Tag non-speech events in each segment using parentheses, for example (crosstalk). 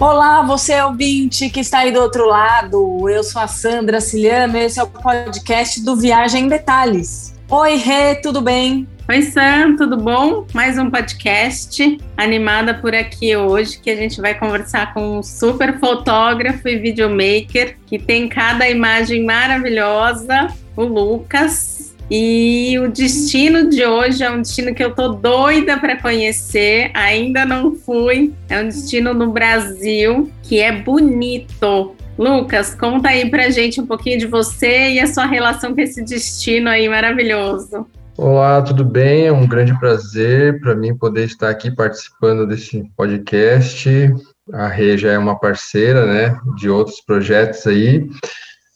Olá, você é ouvinte que está aí do outro lado. Eu sou a Sandra Ciliano e esse é o podcast do Viagem em Detalhes. Oi, Rê, tudo bem? Oi, Sam, tudo bom? Mais um podcast animada por aqui hoje que a gente vai conversar com um super fotógrafo e videomaker que tem cada imagem maravilhosa, o Lucas. E o destino de hoje é um destino que eu tô doida para conhecer, ainda não fui. É um destino no Brasil que é bonito. Lucas, conta aí pra gente um pouquinho de você e a sua relação com esse destino aí maravilhoso. Olá, tudo bem? É um grande prazer para mim poder estar aqui participando desse podcast. A Rê já é uma parceira, né, de outros projetos aí.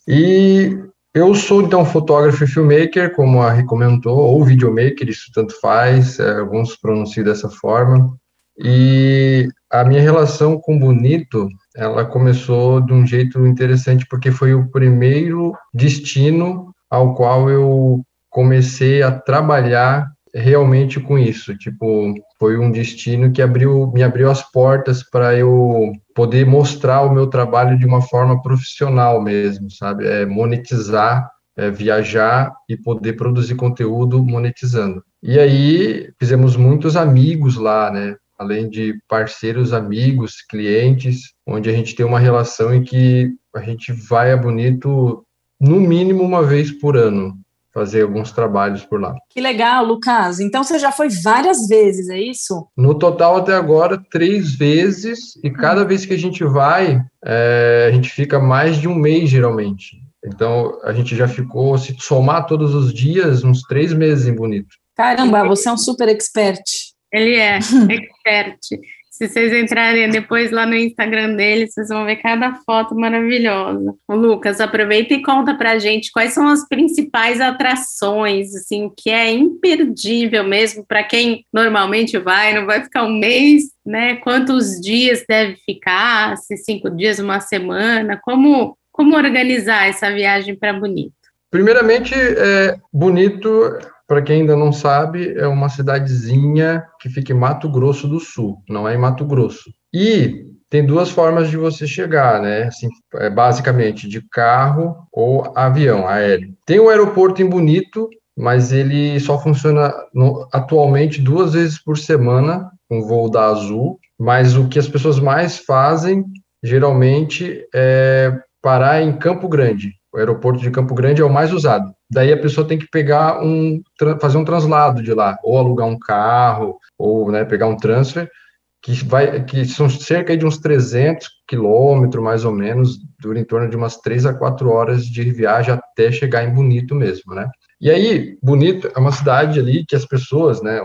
E eu sou, então, fotógrafo e filmmaker, como a Rê comentou, ou videomaker, isso tanto faz, é, alguns pronunciam dessa forma. E a minha relação com Bonito, ela começou de um jeito interessante, porque foi o primeiro destino ao qual eu comecei a trabalhar realmente com isso. Tipo, foi um destino que abriu, me abriu as portas para eu poder mostrar o meu trabalho de uma forma profissional mesmo, sabe? É, monetizar, é, viajar e poder produzir conteúdo monetizando. E aí fizemos muitos amigos lá, né? Além de parceiros, amigos, clientes, onde a gente tem uma relação em que a gente vai a Bonito no mínimo uma vez por ano, fazer alguns trabalhos por lá. Que legal, Lucas. Então você já foi várias vezes, é isso? No total, até agora, três vezes, e cada vez que a gente vai, é, a gente fica mais de um mês, geralmente. Então, a gente já ficou, se somar todos os dias, uns três meses em Bonito. Caramba, você é um super expert. Ele é (laughs) expert. Se vocês entrarem depois lá no Instagram dele, vocês vão ver cada foto maravilhosa. O Lucas, aproveita e conta pra gente quais são as principais atrações, assim, que é imperdível mesmo para quem normalmente vai, não vai ficar um mês, né? Quantos dias deve ficar? Se cinco dias, uma semana? Como, como organizar essa viagem para Bonito? Primeiramente, é, Bonito para quem ainda não sabe, é uma cidadezinha que fica em Mato Grosso do Sul, não é em Mato Grosso. E tem duas formas de você chegar, né? Assim, é basicamente de carro ou avião aéreo. Tem o aeroporto em Bonito, mas ele só funciona no, atualmente duas vezes por semana com voo da Azul. Mas o que as pessoas mais fazem geralmente é parar em Campo Grande. O aeroporto de Campo Grande é o mais usado. Daí a pessoa tem que pegar um, fazer um translado de lá, ou alugar um carro, ou né, pegar um transfer, que vai, que são cerca de uns 300 quilômetros, mais ou menos, dura em torno de umas 3 a 4 horas de viagem até chegar em Bonito mesmo, né? E aí, Bonito é uma cidade ali que as pessoas, né,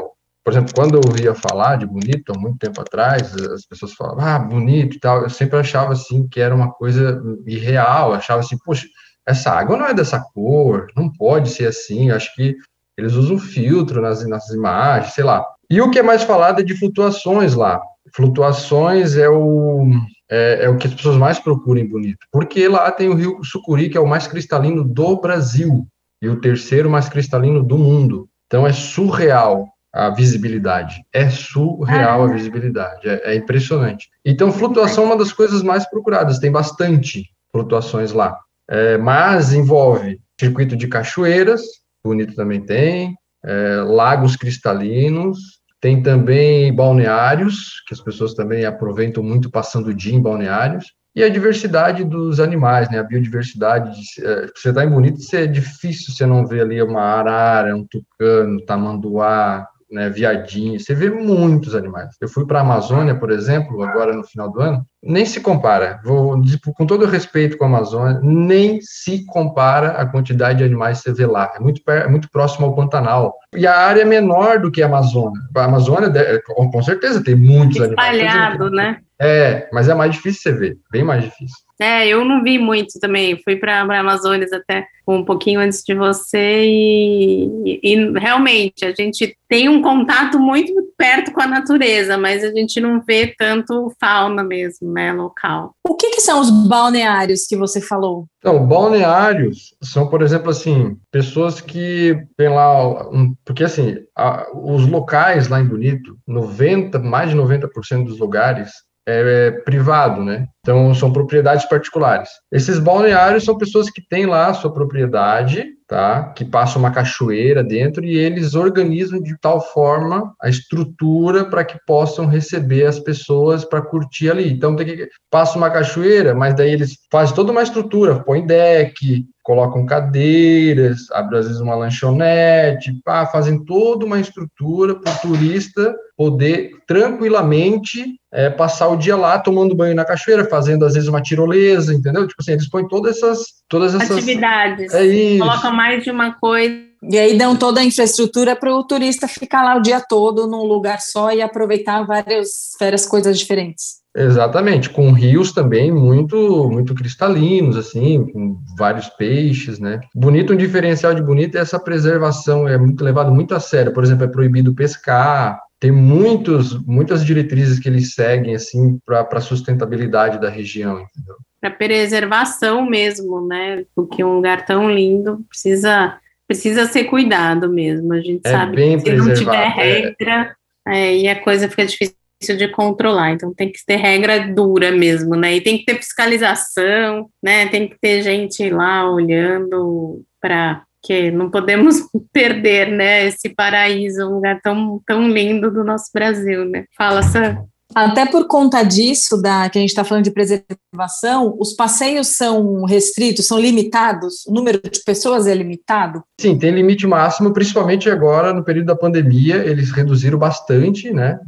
por exemplo, quando eu ouvia falar de Bonito, há muito tempo atrás, as pessoas falavam, ah, bonito e tal, eu sempre achava, assim, que era uma coisa irreal, achava assim, poxa, essa água não é dessa cor, não pode ser assim. Acho que eles usam filtro nas, nas imagens, sei lá. E o que é mais falado é de flutuações lá. Flutuações é o, é, é, o que as pessoas mais procuram em Bonito, porque lá tem o rio Sucuri, que é o mais cristalino do Brasil, e o terceiro mais cristalino do mundo. Então é surreal a visibilidade. É surreal a visibilidade. É, é impressionante. Então, flutuação é uma das coisas mais procuradas. Tem bastante flutuações lá. É, mas envolve circuito de cachoeiras, bonito também tem, é, lagos cristalinos, tem também balneários, que as pessoas também aproveitam muito passando o dia em balneários, e a diversidade dos animais, né? A biodiversidade. De, é, você está em Bonito, é difícil você não ver ali uma arara, um tucano, tamanduá, né, viadinho, você vê muitos animais. Eu fui para a Amazônia, por exemplo, agora no final do ano, nem se compara. Vou com todo respeito com a Amazônia, nem se compara a quantidade de animais que você vê lá. É muito, é muito próximo ao Pantanal. E a área é menor do que a Amazônia. A Amazônia, com certeza, tem muitos Espalhado, animais. Espalhado, né? É, mas é mais difícil você ver, bem mais difícil. É, eu não vi muito também. Fui para a Amazônia até um pouquinho antes de você e, e, realmente a gente tem um contato muito perto com a natureza, mas a gente não vê tanto fauna mesmo, né, local. O que, que são os balneários que você falou? Então, balneários são, por exemplo, assim, pessoas que têm lá, um, porque assim, a, os locais lá em Bonito, 90, mais de 90% dos lugares é, privado, né? Então, são propriedades particulares. Esses balneários são pessoas que têm lá a sua propriedade, tá? Que passam uma cachoeira dentro e eles organizam de tal forma a estrutura para que possam receber as pessoas para curtir ali. Então, tem que passa uma cachoeira, mas daí eles fazem toda uma estrutura, põem deck, colocam cadeiras, abrem às vezes uma lanchonete, pá, fazem toda uma estrutura para o turista poder tranquilamente é, passar o dia lá tomando banho na cachoeira, fazendo às vezes uma tirolesa, entendeu? Tipo assim, eles põem todas essas todas essas atividades, é isso. colocam mais de uma coisa. E aí dão toda a infraestrutura para o turista ficar lá o dia todo num lugar só e aproveitar várias, várias coisas diferentes. Exatamente, com rios também muito muito cristalinos, assim, com vários peixes, né? Bonito, um diferencial de bonito é essa preservação, é muito levado muito a sério. Por exemplo, é proibido pescar, tem muitos, muitas diretrizes que eles seguem, assim, para a sustentabilidade da região, entendeu? Para preservação mesmo, né? Porque um lugar tão lindo precisa precisa ser cuidado mesmo. A gente É sabe que se não tiver preservado, é. regra, é, e a coisa fica difícil de controlar. Então tem que ter regra dura mesmo, né? E tem que ter fiscalização, né? Tem que ter gente lá olhando para que não podemos (laughs) perder, né? Esse paraíso, um lugar tão, tão lindo do nosso Brasil, né? Fala, Sam. Até por conta disso, da que a gente está falando de preservação, os passeios são restritos, são limitados, o número de pessoas é limitado. Sim, tem limite máximo, principalmente agora no período da pandemia, eles reduziram bastante, né,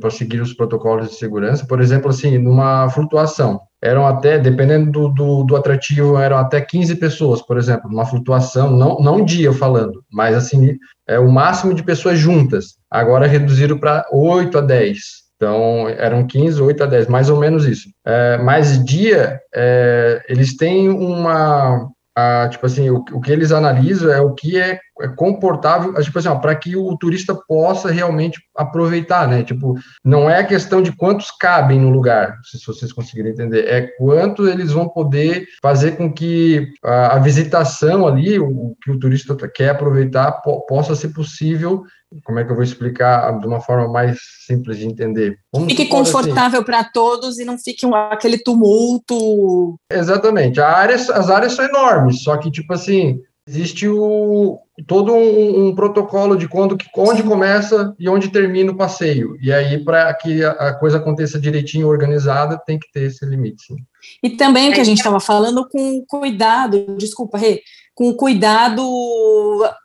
para seguir os protocolos de segurança. Por exemplo, assim, numa flutuação, eram até, dependendo do, do, do atrativo, eram até 15 pessoas, por exemplo, numa flutuação, não, não um dia falando, mas assim, é o máximo de pessoas juntas. Agora reduziram para 8 a 10. Então, eram 15, 8 a 10, mais ou menos isso. É, mas dia, é, eles têm uma. a, tipo assim, o, o que eles analisam é o que é, é comportável, tipo assim, para que o turista possa realmente aproveitar, né? Tipo, não é a questão de quantos cabem no lugar, se vocês conseguirem entender, é quanto eles vão poder fazer com que a, a visitação ali, o, o que o turista quer aproveitar, po, possa ser possível como é que eu vou explicar de uma forma mais simples de entender? Vamos Fique assim- confortável para todos e não fique um- aquele tumulto. Exatamente. Área, as áreas são enormes, só que, tipo assim, existe o, todo um, um protocolo de quando, que- onde começa e onde termina o passeio. E aí, para que a, a coisa aconteça direitinho, organizada, tem que ter esse limite. Sim. E também o que a gente estava falando com cuidado, desculpa, Rê, com cuidado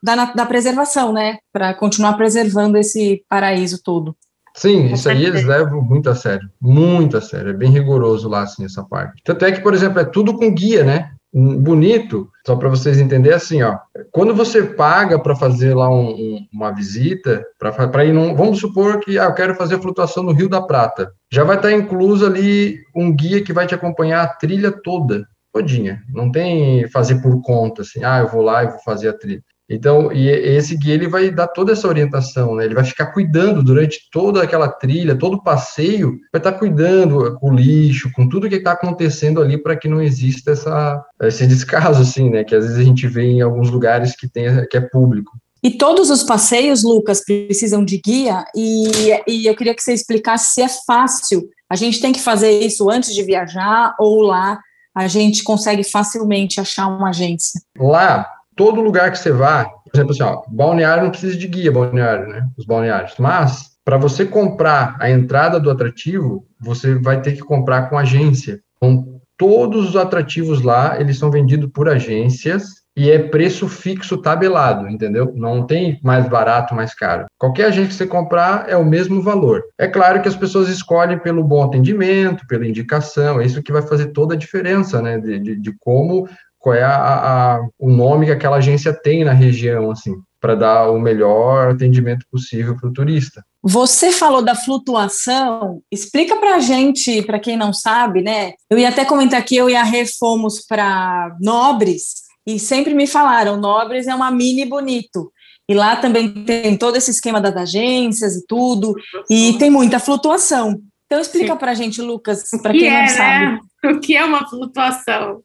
da, da preservação, né? Para continuar preservando esse paraíso todo. Sim, isso aí eles levam muito a sério, muito a sério, é bem rigoroso lá, assim, essa parte. Tanto é que, por exemplo, é tudo com guia, né? Um, Bonito, só para vocês entenderem, assim, ó, quando você paga para fazer lá um- um- uma visita, para ir num, vamos supor que ah, eu quero fazer a flutuação no Rio da Prata, já vai estar incluso ali um guia que vai te acompanhar a trilha toda, todinha, não tem fazer por conta, assim, ah, eu vou lá e vou fazer a trilha. Então, e esse guia ele vai dar toda essa orientação, né? Ele vai ficar cuidando durante toda aquela trilha, todo o passeio, vai estar cuidando com o lixo, com tudo que está acontecendo ali para que não exista essa, esse (laughs) descaso, assim, né? Que às vezes a gente vê em alguns lugares que tem que é público. E todos os passeios, Lucas, precisam de guia, e, e eu queria que você explicasse se é fácil. A gente tem que fazer isso antes de viajar, ou lá a gente consegue facilmente achar uma agência. Lá, todo lugar que você vá, por exemplo, assim, ó, balneário não precisa de guia, balneário, né? Os balneários. Mas, para você comprar a entrada do atrativo, você vai ter que comprar com agência. Então, todos os atrativos lá, eles são vendidos por agências e é preço fixo tabelado, entendeu? Não tem mais barato, mais caro. Qualquer agência que você comprar é o mesmo valor. É claro que as pessoas escolhem pelo bom atendimento, pela indicação, é isso que vai fazer toda a diferença, né? De, de, de como qual é a, a, o nome que aquela agência tem na região, assim, para dar o melhor atendimento possível para o turista. Você falou da flutuação, explica para a gente, para quem não sabe, né? Eu ia até comentar que eu e a Rê fomos para Nobres e sempre me falaram, Nobres é uma mini bonito. E lá também tem todo esse esquema das agências e tudo, e tem muita flutuação. Então explica para a gente, Lucas, para que quem não é, sabe. né? O que é uma flutuação?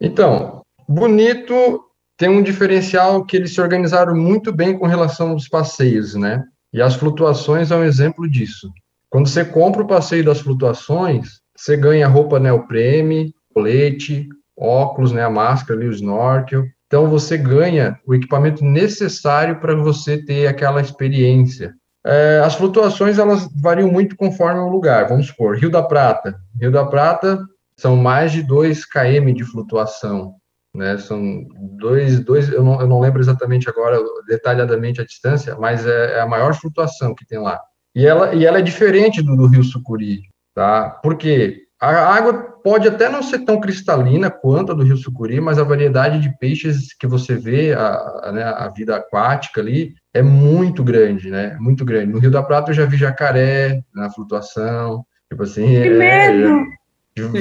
Então, Bonito tem um diferencial que eles se organizaram muito bem com relação aos passeios, né? E as flutuações é um exemplo disso. Quando você compra o passeio das flutuações, você ganha roupa neoprene, colete, óculos, né, a máscara ali, o snorkel. Então você ganha o equipamento necessário para você ter aquela experiência. É, as flutuações elas variam muito conforme o lugar. Vamos supor, Rio da Prata. Rio da Prata são mais de 2 km de flutuação. Né, são dois, dois eu, não, eu não lembro exatamente agora detalhadamente a distância, mas é, é, a maior flutuação que tem lá. E ela, e ela é diferente do, do Rio Sucuri, tá? Porque a água pode até não ser tão cristalina quanto a do Rio Sucuri, mas a variedade de peixes que você vê, a, a, né, a vida aquática ali, é muito grande, né? Muito grande. No Rio da Prata eu já vi jacaré na flutuação, tipo assim. Que é, medo!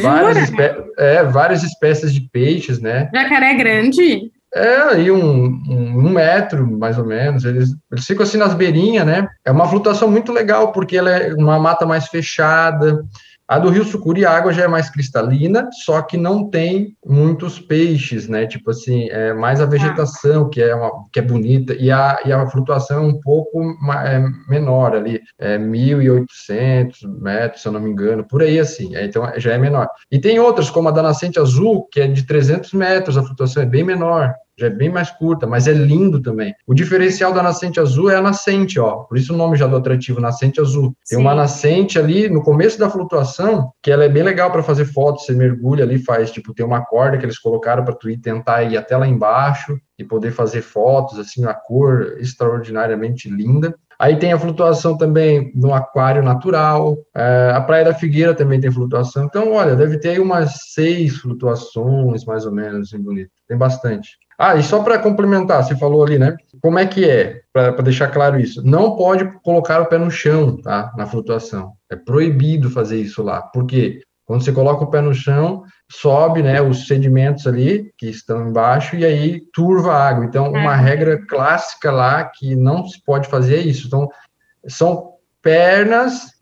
Várias, espé é, várias espécies de peixes, né? Jacaré grande? É, aí um, um, um, metro, mais ou menos. Eles, eles ficam assim nas beirinhas, né? É uma flutuação muito legal, porque ela é uma mata mais fechada, a do Rio Sucuri, a água já é mais cristalina, só que não tem muitos peixes, né? Tipo assim, é mais a vegetação que é, uma, que é bonita, e a, e a flutuação é um pouco é, menor ali, é 1.800 metros, se eu não me engano, por aí assim, é, então já é menor. E tem outras, como a da Nascente Azul, que é de 300 metros, a flutuação é bem menor, já é bem mais curta, mas é lindo também. O diferencial da nascente azul é a nascente, ó. Por isso o nome já do atrativo, nascente azul. Tem Sim. uma nascente ali no começo da flutuação, que ela é bem legal para fazer fotos, você mergulha ali, faz, tipo, tem uma corda que eles colocaram para tu ir tentar ir até lá embaixo e poder fazer fotos, assim, a cor extraordinariamente linda. Aí tem a flutuação também no aquário natural. É, a Praia da Figueira também tem flutuação. Então, olha, deve ter aí umas seis flutuações, mais ou menos, assim, bonito. Tem bastante. Ah, e só para complementar, você falou ali, né? Como é que é, para deixar claro isso? Não pode colocar o pé no chão, tá? Na flutuação. É proibido fazer isso lá. Por quê? Quando você coloca o pé no chão, sobe, né, os sedimentos ali que estão embaixo e aí turva a água. Então, uma é. regra clássica lá que não se pode fazer é isso. Então, são pernas,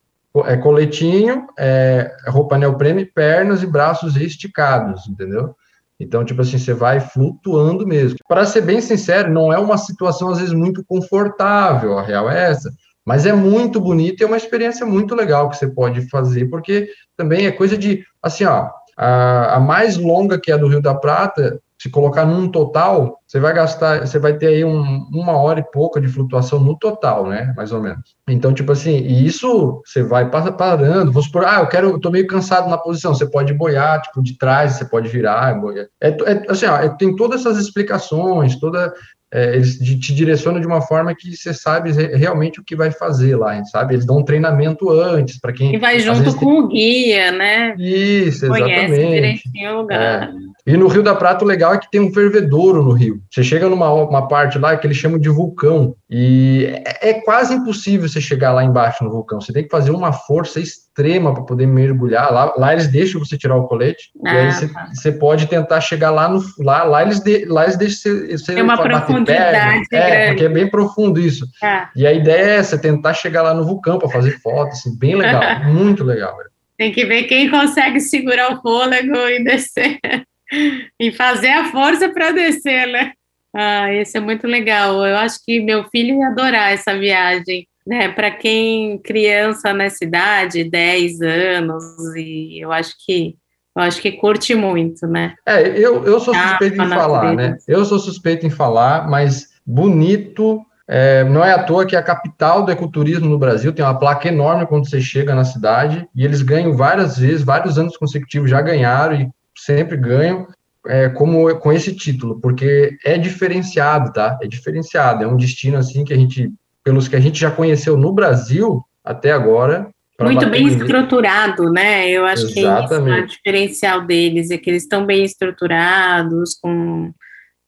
é coletinho, é, roupa neoprene, pernas e braços esticados, entendeu? Então, tipo assim, você vai flutuando mesmo. Para ser bem sincero, não é uma situação às vezes muito confortável, a real é essa, mas é muito bonito e é uma experiência muito legal que você pode fazer, porque também é coisa de, assim, ó, a, a mais longa que é do Rio da Prata, se colocar num total, você vai gastar, você vai ter aí um, uma hora e pouca de flutuação no total, né? Mais ou menos. Então, tipo assim, e isso você vai parando, vamos supor, ah, eu quero, eu tô meio cansado na posição, você pode boiar, tipo, de trás, você pode virar, boiar. É, é assim, ó, é, tem todas essas explicações, toda é, eles te direcionam de uma forma que você sabe realmente o que vai fazer lá, sabe? Eles dão um treinamento antes para quem. E vai junto com tem... o guia, né? Isso, exatamente. Conhece o lugar. É. E no Rio da Prata, o legal é que tem um fervedouro no rio. Você chega numa uma parte lá que eles chamam de vulcão. E é, é quase impossível você chegar lá embaixo no vulcão. Você tem que fazer uma força extrema para poder mergulhar. Lá, lá eles deixam você tirar o colete. Ah, e aí ah, você, tá. você, pode tentar chegar lá no. Lá, lá, eles, de, lá eles deixam você. É uma profundidade. É, porque é bem profundo isso. Ah. E a ideia é essa, tentar chegar lá no vulcão para fazer foto, assim, bem legal. (laughs) muito legal. Velho. Tem que ver quem consegue segurar o fôlego e descer (laughs) e fazer a força para descer, né? Ah, esse é muito legal. Eu acho que meu filho ia adorar essa viagem. Né, para quem criança na cidade, 10 anos, e eu acho que eu acho que curte muito, né? É, eu, eu sou suspeito ah, em falar, né? Eu sou suspeito em falar, mas bonito. É, não é à toa que é a capital do ecoturismo no Brasil tem uma placa enorme quando você chega na cidade e eles ganham várias vezes, vários anos consecutivos já ganharam e sempre ganham é, como com esse título, porque é diferenciado, tá? É diferenciado, é um destino assim que a gente, pelos que a gente já conheceu no Brasil até agora. Muito bem estruturado, né? Eu acho Exatamente. que é isso o diferencial deles, é que eles estão bem estruturados, com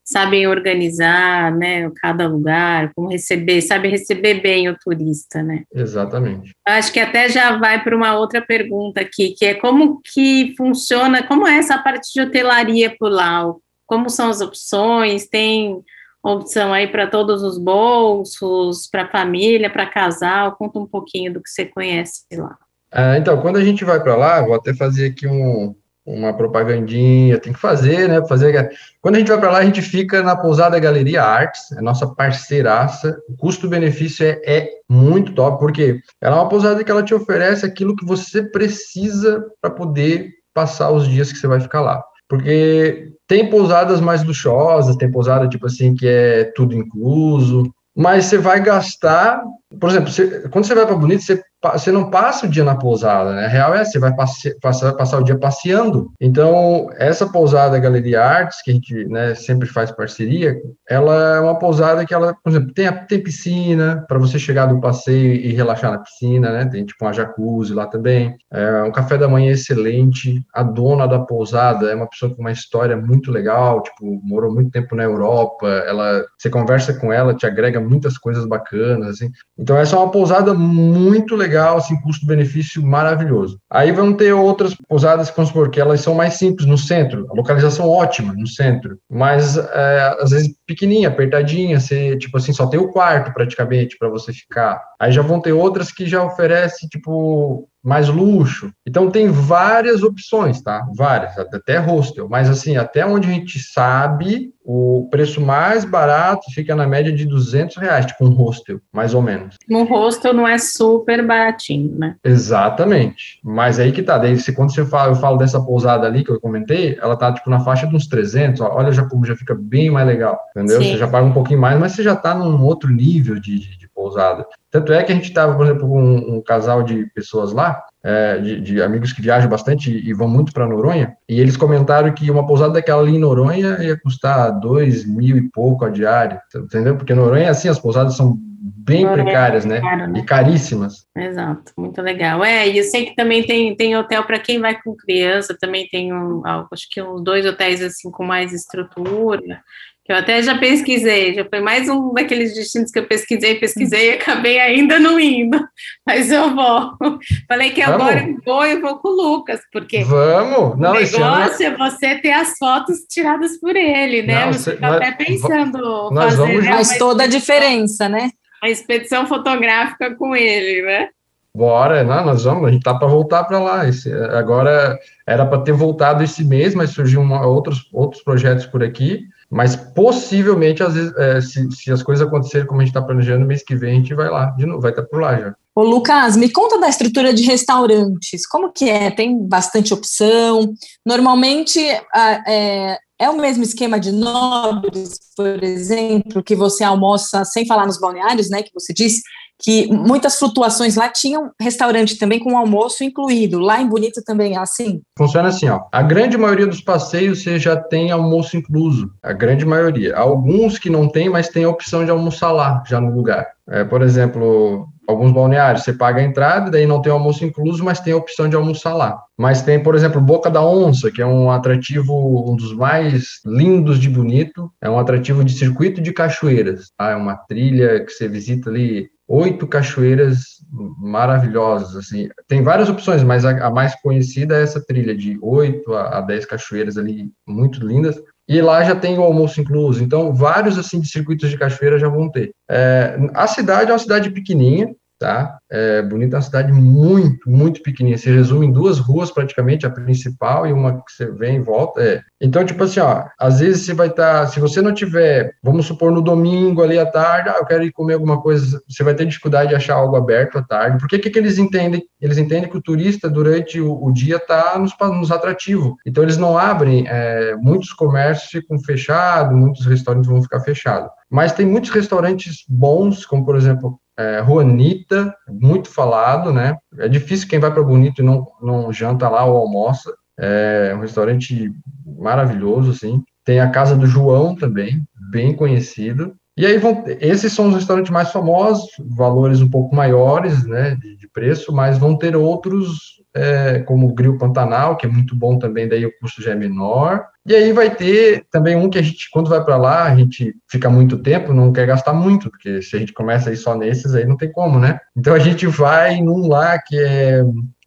sabem organizar, né, cada lugar, como receber, sabe receber bem o turista, né? Exatamente. Acho que até já vai para uma outra pergunta aqui, que é como que funciona, como é essa parte de hotelaria por lá? Como são as opções? Tem opção aí para todos os bolsos, para família, para casal? Conta um pouquinho do que você conhece lá. Ah, então, quando a gente vai para lá, vou até fazer aqui um, uma propagandinha, tem que fazer, né? Fazer. Quando a gente vai para lá, a gente fica na pousada Galeria Artes, é nossa parceiraça. O custo-benefício é, é muito top, porque ela é uma pousada que ela te oferece aquilo que você precisa para poder passar os dias que você vai ficar lá. Porque tem pousadas mais luxuosas, tem pousada tipo assim que é tudo incluso, mas você vai gastar, por exemplo, você, quando você vai para Bonito, você você não passa o dia na pousada, né? A real é, você vai passe, passar, passar o dia passeando. Então, essa pousada Galeria Artes, que a gente né, sempre faz parceria, ela é uma pousada que ela, por exemplo, tem, tem piscina para você chegar do passeio e relaxar na piscina, né? Tem tipo uma jacuzzi lá também. É um café da manhã excelente. A dona da pousada é uma pessoa com uma história muito legal, tipo, morou muito tempo na Europa. Ela, você conversa com ela, te agrega muitas coisas bacanas, assim. Então, essa é uma pousada muito legal legal, assim, custo-benefício maravilhoso. Aí vão ter outras pousadas, vamos supor, que elas são mais simples no centro, a localização ótima no centro, mas é, às vezes pequenininha, apertadinha, você, tipo assim, só tem o quarto praticamente para você ficar. Aí já vão ter outras que já oferecem, tipo, mais luxo. Então tem várias opções, tá? Várias, até hostel. Mas assim, até onde a gente sabe, o preço mais barato fica na média de 200 reais, tipo um hostel, mais ou menos. Um hostel não é super baratinho, né? Exatamente. Mas aí que tá. Daí, se, quando você fala, eu falo dessa pousada ali que eu comentei, ela tá tipo na faixa de uns 300. Ó, olha já como já fica bem mais legal, entendeu? Sim. Você já paga um pouquinho mais, mas você já tá num outro nível de, de, de pousada. Tanto é que a gente estava, por exemplo, com um, um, casal de pessoas lá, é, de, de, amigos que viajam bastante e, vão muito para Noronha, e eles comentaram que uma pousada daquela ali em Noronha ia custar dois mil e pouco a diária, entendeu? Porque Noronha, assim, as pousadas são bem Noronha precárias, é né? Caro, né? E caríssimas. Exato, muito legal. É, e eu sei que também tem, tem hotel para quem vai com criança, também tem um, acho que uns dois hotéis assim com mais estrutura eu até já pesquisei, já foi mais um daqueles destinos que eu pesquisei, pesquisei e acabei ainda não indo, (laughs) mas eu vou. Falei que Vamos. agora eu vou e vou com o Lucas, porque Vamos. Não, o negócio é você ter as fotos tiradas por ele, né? Não, você está até pensando nós fazer vamos... Faz toda a diferença, né? Uma expedição fotográfica com ele, né? Bora, não, nós vamos, a gente tá para voltar para lá. Esse, agora era para ter voltado esse mês, mas surgiu uma, outros, outros projetos por aqui. Mas possivelmente, às vezes, é, se, se, as coisas acontecerem como a gente está planejando, mês que vem a gente vai lá de novo, vai estar tá por lá já. Ô, Lucas, me conta da estrutura de restaurantes. Como que é? Tem bastante opção? Normalmente é, é o mesmo esquema de nobres, por exemplo, que você almoça sem falar nos balneários, né? Que você disse que muitas flutuações lá tinham restaurante também com almoço incluído. Lá em Bonito também é assim? Funciona assim, ó. A grande maioria dos passeios você já tem almoço incluso. A grande maioria. Alguns que não tem, mas tem a opção de almoçar lá, já no lugar. É, por exemplo, alguns balneários, você paga a entrada, daí não tem almoço incluso, mas tem a opção de almoçar lá. Mas tem, por exemplo, Boca da Onça, que é um atrativo, um dos mais lindos de bonito, é um atrativo de circuito de cachoeiras. Tá? É uma trilha que você visita ali oito cachoeiras maravilhosas, assim. Tem várias opções, mas a, a mais conhecida é essa trilha de oito a, dez cachoeiras ali, muito lindas. E lá já tem o almoço incluso. Então, vários assim de circuitos de cachoeira já vão ter. É, a cidade é uma cidade pequenininha, tá? É Bonita é uma cidade muito, muito pequenininha. Se resume em duas ruas praticamente, a principal e uma que você vem e volta. É. Então, tipo assim, ó, às vezes você vai estar, tá, se você não tiver, vamos supor, no domingo ali à tarde, ah, eu quero ir comer alguma coisa, você vai ter dificuldade de achar algo aberto à tarde. Por que, que eles entendem? Eles entendem que o turista durante o, o dia está nos, nos atrativos. Então, eles não abrem, é, muitos comércios ficam fechados, muitos restaurantes vão ficar fechados. Mas tem muitos restaurantes bons, como por exemplo é, Juanita, muito falado, né? É difícil quem vai para Bonito e não, não janta lá ou almoça. É um restaurante maravilhoso, assim. Tem a Casa do João também, bem conhecido. E aí vão, esses são os restaurantes mais famosos, valores um pouco maiores, né, de, de preço, mas vão ter outros é, como o Grill Pantanal, que é muito bom também, daí o custo já é menor. E aí vai ter também um que a gente, quando vai para lá, a gente fica muito tempo, não quer gastar muito, porque se a gente começa aí só nesses, aí não tem como, né? Então a gente vai num lá que é,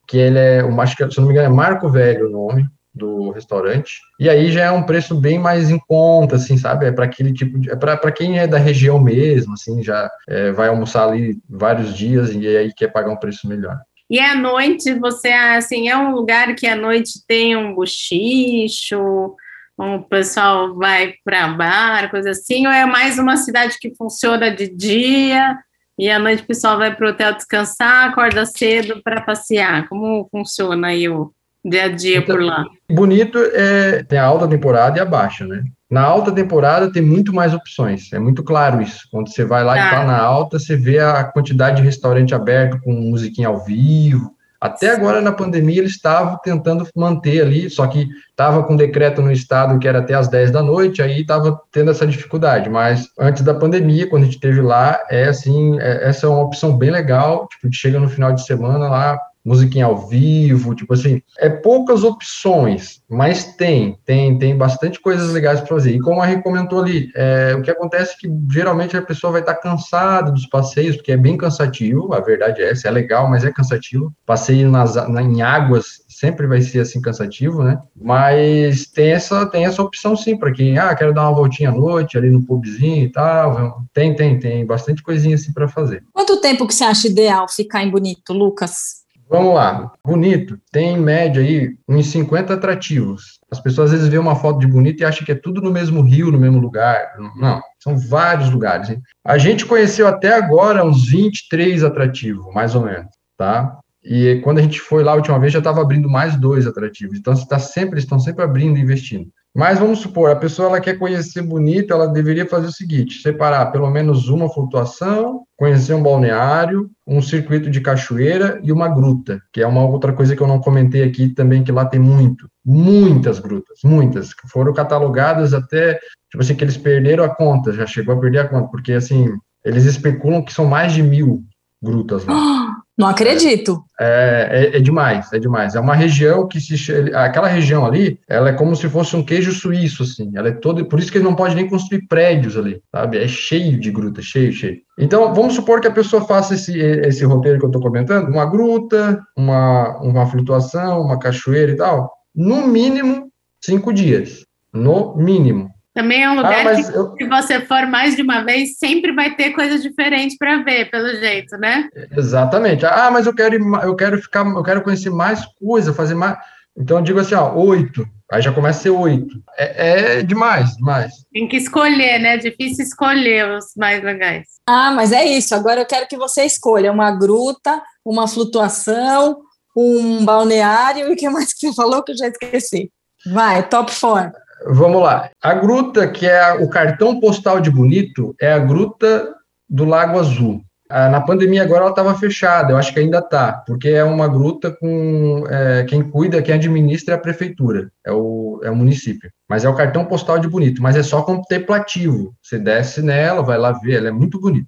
que ele é, o acho que, se não me engano, é Marco Velho o nome, do restaurante. E aí já é um preço bem mais em conta, assim, sabe? É para aquele tipo de. É para quem é da região mesmo, assim, já é, vai almoçar ali vários dias e aí quer pagar um preço melhor. E à noite, você, assim, é um lugar que à noite tem um bochicho, o pessoal vai para bar, coisa assim, ou é mais uma cidade que funciona de dia e à noite o pessoal vai para o hotel descansar, acorda cedo para passear? Como funciona aí o dia a dia então, por lá? Bonito é tem a alta temporada e a baixa, né? Na alta temporada tem muito mais opções, é muito claro isso. Quando você vai lá tá. e tá na alta, você vê a quantidade de restaurante aberto com musiquinha ao vivo, até agora, na pandemia, eles estavam tentando manter ali, só que estava com decreto no estado que era até às 10 da noite, aí estava tendo essa dificuldade. Mas antes da pandemia, quando a gente esteve lá, é assim, é, essa é uma opção bem legal. Tipo, chega no final de semana lá, musiquinha ao vivo, tipo assim, é poucas opções, mas tem, tem, tem bastante coisas legais para fazer. E como a Rê comentou ali, é, o que acontece é que geralmente a pessoa vai estar tá cansada dos passeios, porque é bem cansativo, a verdade é essa, é legal, mas é cansativo. Passeio nas, na, em águas sempre vai ser assim cansativo, né? Mas tem essa, tem essa opção sim, para quem, ah, quero dar uma voltinha à noite ali no pubzinho e tal. Tem, tem, tem bastante coisinha assim para fazer. Quanto tempo que você acha ideal ficar em Bonito, Lucas? Vamos lá, bonito, tem em média aí uns 50 atrativos. As pessoas às vezes veem uma foto de bonito e acham que é tudo no mesmo rio, no mesmo lugar. Não, são vários lugares. Hein? A gente conheceu até agora uns 23 atrativos, mais ou menos, tá? E quando a gente foi lá a última vez, já estava abrindo mais dois atrativos. Então, está sempre, estão sempre abrindo e investindo. Mas vamos supor, a pessoa ela quer conhecer bonito, ela deveria fazer o seguinte: separar pelo menos uma flutuação, conhecer um balneário, um circuito de cachoeira e uma gruta, que é uma outra coisa que eu não comentei aqui também, que lá tem muito, muitas grutas, muitas, que foram catalogadas até, tipo assim, que eles perderam a conta, já chegou a perder a conta, porque assim, eles especulam que são mais de mil grutas lá. (gasps) Não acredito. É, é, é, demais, é demais. É uma região que se aquela região ali, ela é como se fosse um queijo suíço, assim. Ela é toda, por isso que ele não pode nem construir prédios ali, sabe? É cheio de gruta, cheio, cheio. Então, vamos supor que a pessoa faça esse, esse roteiro que eu estou comentando, uma gruta, uma, uma flutuação, uma cachoeira e tal. No mínimo cinco dias, no mínimo. Também é um lugar ah, que, eu... se você for mais de uma vez, sempre vai ter coisa diferente para ver, pelo jeito, né? Exatamente. Ah, mas eu quero, eu quero ficar, eu quero conhecer mais coisa, fazer mais. Então eu digo assim, ó, oito. Aí já começa a ser oito. É, é demais, demais. Tem que escolher, né? Difícil escolher os mais legais. Ah, mas é isso. Agora eu quero que você escolha uma gruta, uma flutuação, um balneário e o que mais que você falou que eu já esqueci. Vai, top four. Vamos lá. A gruta, que é o cartão postal de Bonito, é a gruta do Lago Azul. Ah, na pandemia agora ela estava fechada, eu acho que ainda está, porque é uma gruta com é, quem cuida, quem administra é a prefeitura, é o, é o município. Mas é o cartão postal de Bonito, mas é só contemplativo. Você desce nela, vai lá ver, ela é muito bonita.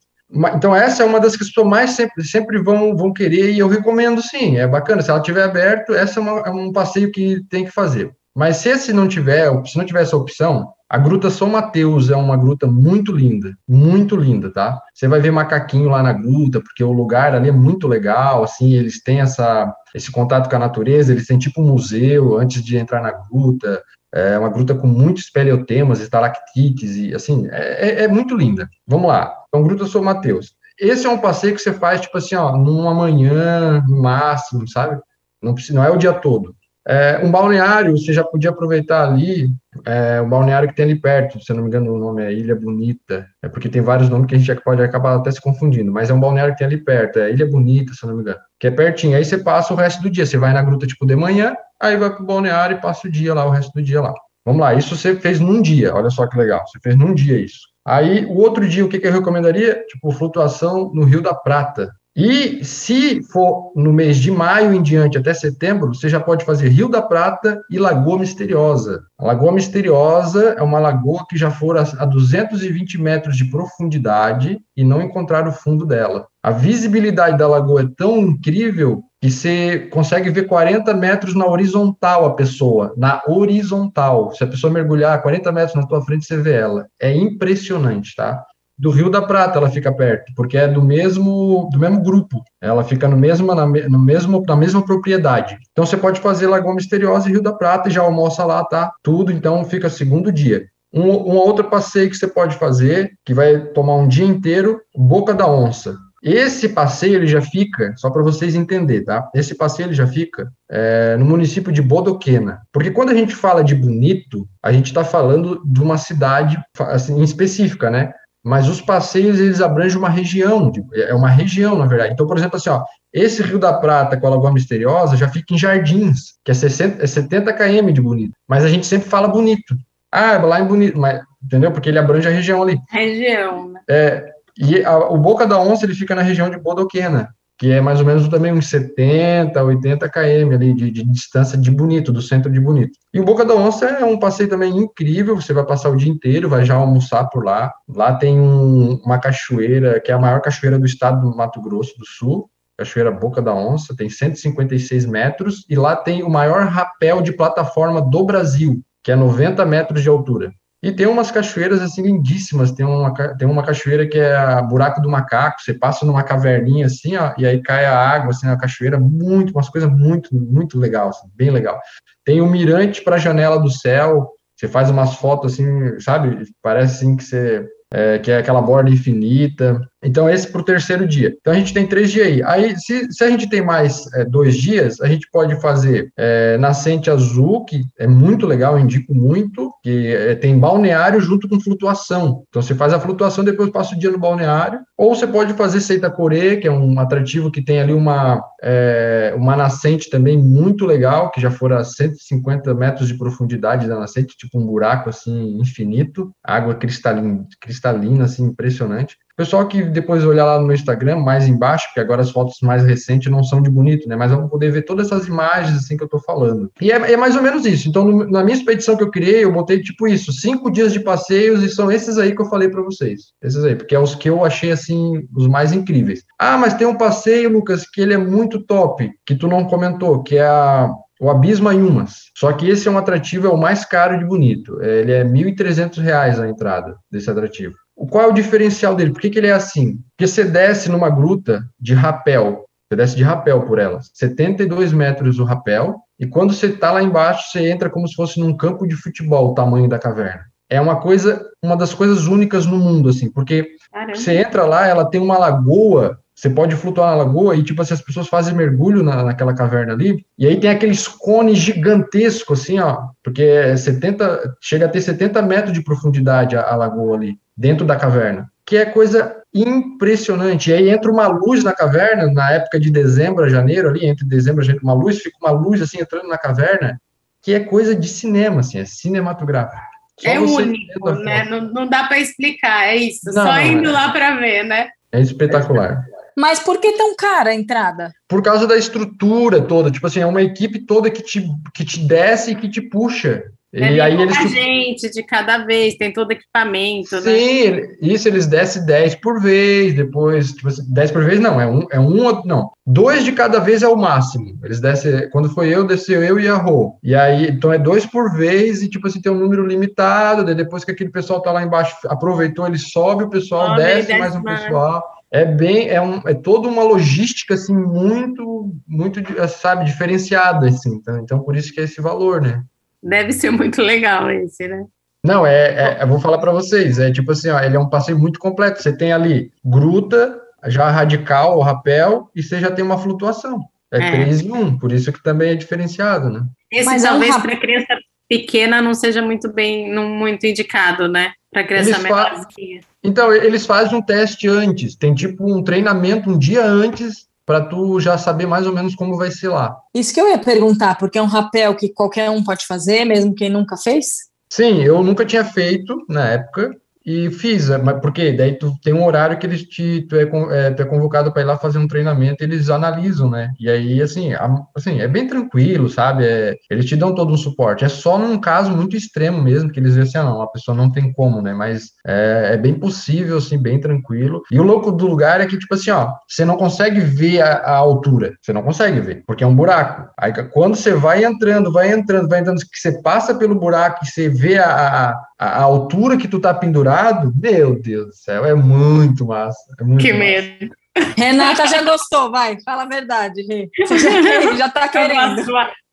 Então, essa é uma das que as pessoas mais sempre, sempre vão, vão querer, e eu recomendo sim, é bacana. Se ela estiver aberto, essa é, uma, é um passeio que tem que fazer. Mas se esse não tiver, se não tiver essa opção, a Gruta São Mateus é uma gruta muito linda, muito linda, tá? Você vai ver macaquinho lá na gruta, porque o lugar ali é muito legal, assim, eles têm essa, esse contato com a natureza, eles têm tipo um museu antes de entrar na gruta, é uma gruta com muitos peleotemas, estalactites, e assim, é, é, é muito linda. Vamos lá, então, Gruta São Mateus. Esse é um passeio que você faz, tipo assim, ó, numa manhã, no máximo, sabe? Não, não é o dia todo. É, um balneário, você já podia aproveitar ali, é, o balneário que tem ali perto, se não me engano o nome é Ilha Bonita, é porque tem vários nomes que a gente pode acabar até se confundindo, mas é um balneário que tem ali perto, é Ilha Bonita, se não me engano, que é pertinho, aí você passa o resto do dia, você vai na gruta tipo de manhã, aí vai pro balneário e passa o dia lá, o resto do dia lá. Vamos lá, isso você fez num dia, olha só que legal, você fez num dia isso. Aí, o outro dia, o que, que eu recomendaria? Tipo, flutuação no Rio da Prata. E se for no mês de maio em diante até setembro, você já pode fazer Rio da Prata e Lagoa Misteriosa. A Lagoa Misteriosa é uma lagoa que já for a 220 metros de profundidade e não encontrar o fundo dela. A visibilidade da lagoa é tão incrível que você consegue ver 40 metros na horizontal a pessoa, na horizontal. Se a pessoa mergulhar 40 metros na tua frente, você vê ela. É impressionante, tá? Do Rio da Prata ela fica perto, porque é do mesmo do mesmo grupo. Ela fica no mesmo, na, no mesmo, na mesma propriedade. Então você pode fazer Lagoa Misteriosa e Rio da Prata e já almoça lá, tá? Tudo, então fica segundo dia. Um, um outro passeio que você pode fazer, que vai tomar um dia inteiro, Boca da Onça. Esse passeio ele já fica, só para vocês entenderem, tá? Esse passeio ele já fica é, no município de Bodoquena. Porque quando a gente fala de bonito, a gente está falando de uma cidade assim, específica, né? Mas os passeios eles abrangem uma região, é uma região, na verdade. Então, por exemplo, assim, ó, esse Rio da Prata com a Lagoa Misteriosa já fica em Jardins, que é, 60, é 70 km de bonito. Mas a gente sempre fala bonito. Ah, lá em bonito, mas, entendeu? Porque ele abrange a região ali. Região, né? É, e a, o Boca da Onça ele fica na região de Bodoquena, que é mais ou menos também uns 70, 80 km ali de, de, distância de Bonito, do centro de Bonito. E o Boca da Onça é um passeio também incrível, você vai passar o dia inteiro, vai já almoçar por lá. Lá tem um, uma cachoeira, que é a maior cachoeira do estado do Mato Grosso do Sul, Cachoeira Boca da Onça, tem 156 metros, e lá tem o maior rapel de plataforma do Brasil, que é 90 metros de altura. E tem umas cachoeiras assim lindíssimas. Tem uma, tem uma cachoeira que é a Buraco do Macaco. Você passa numa caverninha assim, ó, e aí cai a água assim na cachoeira. Muito, umas coisas muito, muito legal, assim, bem legal. Tem o um mirante para a janela do céu. Você faz umas fotos assim, sabe? Parece assim que você é, que é aquela borda infinita. Então, esse para o terceiro dia. Então, a gente tem três dias aí. Aí, se, se a gente tem mais é, dois dias, a gente pode fazer é, Nascente Azul, que é muito legal, indico muito, que é, tem balneário junto com flutuação. Então, você faz a flutuação, depois passa o dia no balneário. Ou você pode fazer Seita Core, que é um atrativo que tem ali uma, é, uma nascente também muito legal, que já for a 150 metros de profundidade da nascente, tipo um buraco assim infinito, água cristalina, cristalina assim, impressionante. Pessoal que depois olhar lá no meu Instagram, mais embaixo, porque agora as fotos mais recentes não são de bonito, né? Mas vão poder ver todas essas imagens assim que eu tô falando. E é, é mais ou menos isso. Então, no, na minha expedição que eu criei, eu botei tipo isso, cinco dias de passeios, e são esses aí que eu falei para vocês. Esses aí, porque é os que eu achei assim, os mais incríveis. Ah, mas tem um passeio, Lucas, que ele é muito top, que tu não comentou, que é a o Abismo Ayumas. Só que esse é um atrativo, é o mais caro de bonito. Ele é R$ 1.300 a entrada desse atrativo. Qual é o diferencial dele? Por que, que ele é assim? Porque você desce numa gruta de rapel, você desce de rapel por ela, 72 metros o rapel, e quando você está lá embaixo, você entra como se fosse num campo de futebol, o tamanho da caverna. É uma coisa, uma das coisas únicas no mundo, assim, porque Caramba. você entra lá, ela tem uma lagoa você pode flutuar na lagoa e, tipo assim, as pessoas fazem mergulho na, naquela caverna ali, e aí tem aqueles cones gigantescos, assim, ó, porque é 70, chega a ter 70 metros de profundidade a, a lagoa ali, dentro da caverna, que é coisa impressionante. E aí entra uma luz na caverna, na época de dezembro a janeiro, ali, entre dezembro e janeiro, uma luz, fica uma luz, assim, entrando na caverna, que é coisa de cinema, assim, é cinematográfico. Só é único, né? Não, não dá para explicar, é isso. Não, Só indo é. lá para ver, né? É espetacular. Mas por que tão cara a entrada? Por causa da estrutura toda. Tipo assim, é uma equipe toda que te, que te desce e que te puxa. É e aí eles gente de cada vez, tem todo equipamento, né? Sim, né? isso eles descem 10 por vez, depois, tipo assim, 10 por vez não, é um, é um, não, dois de cada vez é o máximo. Eles descem, quando foi eu, desceu eu e a Rô. E aí, então é dois por vez e tipo assim, tem um número limitado, depois que aquele pessoal tá lá embaixo, aproveitou, ele sobe, o pessoal desce, desce mais um mais. pessoal é bem é, um, é toda uma logística assim muito muito sabe diferenciada assim então, então por isso que é esse valor né deve ser muito legal esse né? Não é, é eu vou falar para vocês é tipo assim ó, ele é um passeio muito completo você tem ali gruta já radical o rapel e você já tem uma flutuação. É, é. 3 em 1 por isso que também é diferenciado né? Esse Mas talvez é um para criança pequena não seja muito bem não muito indicado né? Para criança menorzinha então, eles fazem um teste antes, tem tipo um treinamento um dia antes para tu já saber mais ou menos como vai ser lá. Isso que eu ia perguntar, porque é um rapel que qualquer um pode fazer, mesmo quem nunca fez? Sim, eu nunca tinha feito na época, e fiz, é, mas porque daí tu tem um horário que eles te tu é, é, tu é convocado para ir lá fazer um treinamento, eles analisam, né? E aí assim, a, assim, é bem tranquilo, sabe? É, eles te dão todo um suporte. É só num caso muito extremo mesmo que eles dizem assim, ah, não, a pessoa não tem como, né? Mas é, é, bem possível, assim, bem tranquilo. E o louco do lugar é que tipo assim, ó, você não consegue ver a, a altura, você não consegue ver, porque é um buraco. Aí quando você vai entrando, vai entrando, vai entrando, que você passa pelo buraco e você vê a, a, a altura que tu tá pendurado meu Deus do céu, é muito massa. É muito que massa. medo. Renata já gostou, vai, fala a verdade, Rê. Você já, já tá (laughs) querendo.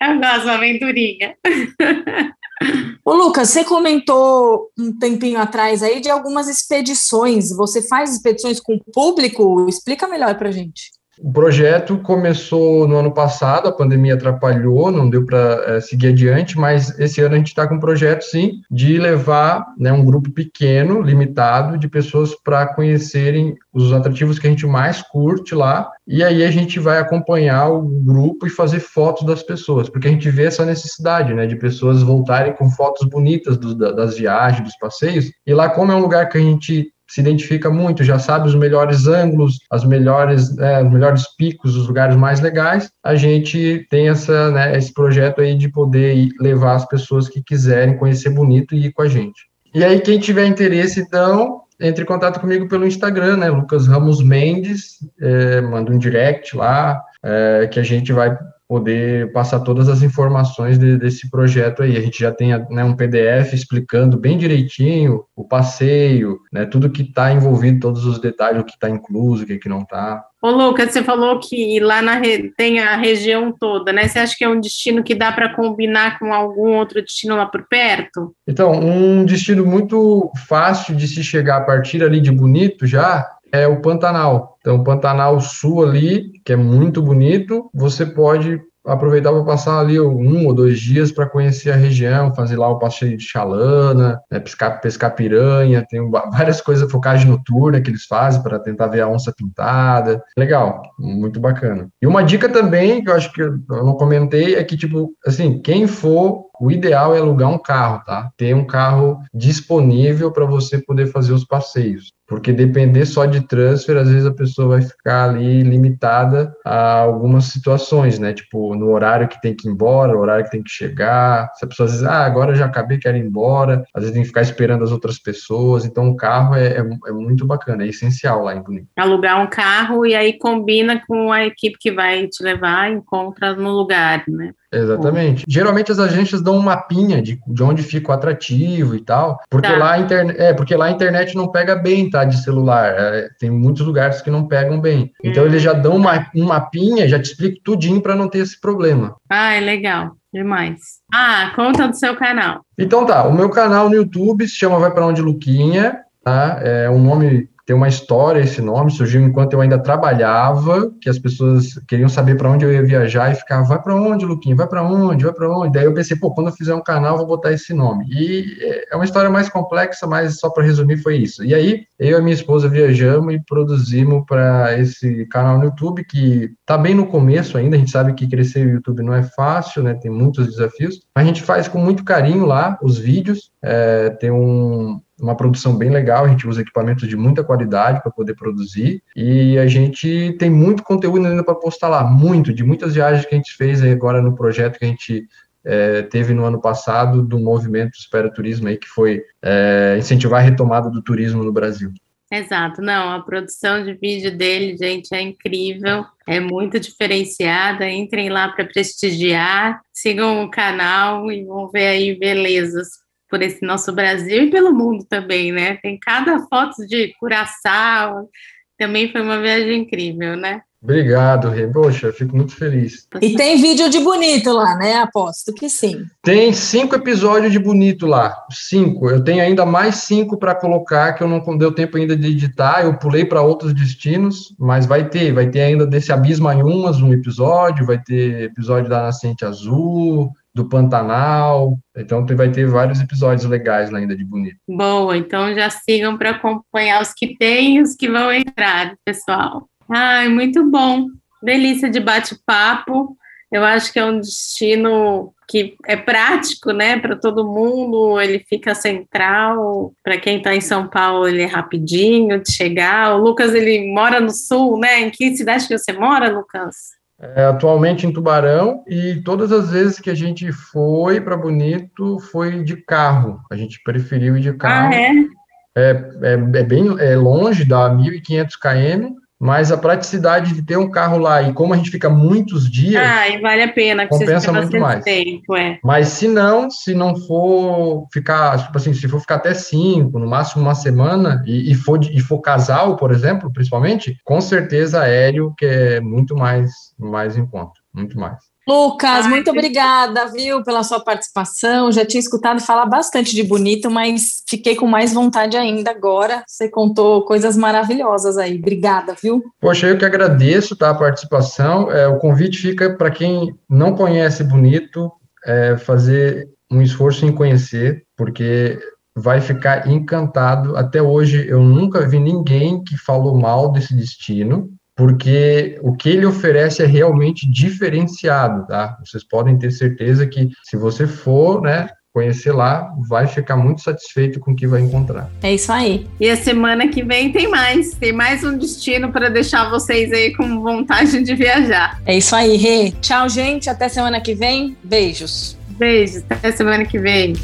É a nossa aventurinha. Ô, Lucas, você comentou um tempinho atrás aí de algumas expedições. Você faz expedições com o público? Explica melhor para gente. O projeto começou no ano passado, a pandemia atrapalhou, não deu para é, seguir adiante, mas esse ano a gente está com um projeto, sim, de levar né, um grupo pequeno, limitado, de pessoas para conhecerem os atrativos que a gente mais curte lá, e aí a gente vai acompanhar o grupo e fazer fotos das pessoas, porque a gente vê essa necessidade, né, de pessoas voltarem com fotos bonitas do, das viagens, dos passeios, e lá como é um lugar que a gente se identifica muito, já sabe os melhores ângulos, as melhores, é, os melhores picos, os lugares mais legais. A gente tem essa, né, esse projeto aí de poder levar as pessoas que quiserem conhecer bonito e ir com a gente. E aí, quem tiver interesse, então, entre em contato comigo pelo Instagram, né, Lucas Ramos Mendes, é, manda um direct lá, é, que a gente vai poder passar todas as informações de, desse projeto aí. A gente já tem né, um PDF explicando bem direitinho o passeio, né, tudo que está envolvido, todos os detalhes, o que está incluso, o que, que não está. Ô, Lucas, você falou que lá na tem a região toda, né? Você acha que é um destino que dá para combinar com algum outro destino lá por perto? Então, um destino muito fácil de se chegar a partir ali de Bonito já é o Pantanal. Então, o Pantanal Sul ali, que é muito bonito, você pode aproveitar para passar ali um ou dois dias para conhecer a região, fazer lá o passeio de chalana, né, pescar, pescar piranha, tem (laughs) várias coisas, focagem noturna que eles fazem para tentar ver a onça pintada. Legal, muito bacana. E uma dica também, que eu acho que eu não comentei, é que, tipo, assim, quem for o ideal é alugar um carro, tá? Ter um carro disponível para você poder fazer os passeios. Porque depender só de transfer, às vezes a pessoa vai ficar ali limitada a algumas situações, né? Tipo, no horário que tem que ir embora, no horário que tem que chegar. Se a pessoa diz, ah, agora já acabei, quero ir embora. Às vezes tem que ficar esperando as outras pessoas. Então, o carro é, é, é muito bacana, é essencial lá em Bonito. Alugar um carro e aí combina com a equipe que vai te levar, encontra no lugar, né? Exatamente. Geralmente as agências dão um mapinha de, de onde fica o atrativo e tal, porque, tá. lá a internet, é, porque lá a internet não pega bem, tá? De celular. É, tem muitos lugares que não pegam bem. Então hum. eles já dão uma, um mapinha, já te explico tudinho para não ter esse problema. Ah, é legal. Demais. Ah, conta do seu canal. Então tá, o meu canal no YouTube se chama Vai Para Onde Luquinha, tá? É um nome tem uma história esse nome, surgiu enquanto eu ainda trabalhava, que as pessoas queriam saber para onde eu ia viajar e ficava, vai para onde, Luquinha? Vai para onde? Vai para onde? Daí eu pensei, pô, quando eu fizer um canal, vou botar esse nome. E é uma história mais complexa, mas só para resumir foi isso. E aí, eu e minha esposa viajamos e produzimos para esse canal no YouTube, que tá bem no começo ainda, a gente sabe que crescer o YouTube não é fácil, né? Tem muitos desafios. A gente faz com muito carinho lá os vídeos, é, tem um, uma produção bem legal, a gente usa equipamentos de muita qualidade para poder produzir e a gente tem muito conteúdo ainda para postar lá, muito, de muitas viagens que a gente fez agora no projeto que a gente é, teve no ano passado do movimento Espera Turismo aí, que foi é, incentivar a retomada do turismo no Brasil. Exato, não, a produção de vídeo dele, gente, é incrível, é muito diferenciada. Entrem lá para prestigiar, sigam o canal e vão ver aí belezas por esse nosso Brasil e pelo mundo também, né? Tem cada foto de Curaçao, também foi uma viagem incrível, né? Obrigado, Rê. Poxa, eu fico muito feliz. E tem vídeo de bonito lá, né? Aposto que sim. Tem cinco episódios de bonito lá. Cinco. Eu tenho ainda mais cinco para colocar, que eu não deu tempo ainda de editar. Eu pulei para outros destinos, mas vai ter. Vai ter ainda desse Abismo em Umas um episódio, vai ter episódio da Nascente Azul, do Pantanal. Então vai ter vários episódios legais lá ainda de bonito. Boa, então já sigam para acompanhar os que tem e os que vão entrar, pessoal. Ai, muito bom. Delícia de bate-papo. Eu acho que é um destino que é prático, né, para todo mundo. Ele fica central. Para quem está em São Paulo, ele é rapidinho de chegar. O Lucas ele mora no sul, né? Em que cidade que você mora, Lucas? É, atualmente em Tubarão e todas as vezes que a gente foi para Bonito foi de carro. A gente preferiu ir de carro. Ah, é? É, é, é bem é longe, dá 1.500 km, mas a praticidade de ter um carro lá e como a gente fica muitos dias. Ah, e vale a pena, compensa muito mais. Tempo, é. Mas se não, se não for ficar, tipo assim, se for ficar até cinco, no máximo uma semana, e, e, for, e for casal, por exemplo, principalmente, com certeza aéreo, que é muito mais, mais em conta muito mais. Lucas, Ai, muito obrigada, viu, pela sua participação. Já tinha escutado falar bastante de bonito, mas fiquei com mais vontade ainda agora. Você contou coisas maravilhosas aí. Obrigada, viu? Poxa, eu que agradeço tá, a participação. É, o convite fica para quem não conhece Bonito, é, fazer um esforço em conhecer, porque vai ficar encantado. Até hoje eu nunca vi ninguém que falou mal desse destino porque o que ele oferece é realmente diferenciado, tá? Vocês podem ter certeza que se você for, né, conhecer lá, vai ficar muito satisfeito com o que vai encontrar. É isso aí. E a semana que vem tem mais, tem mais um destino para deixar vocês aí com vontade de viajar. É isso aí, Rê. Tchau, gente, até semana que vem. Beijos. Beijos, até semana que vem.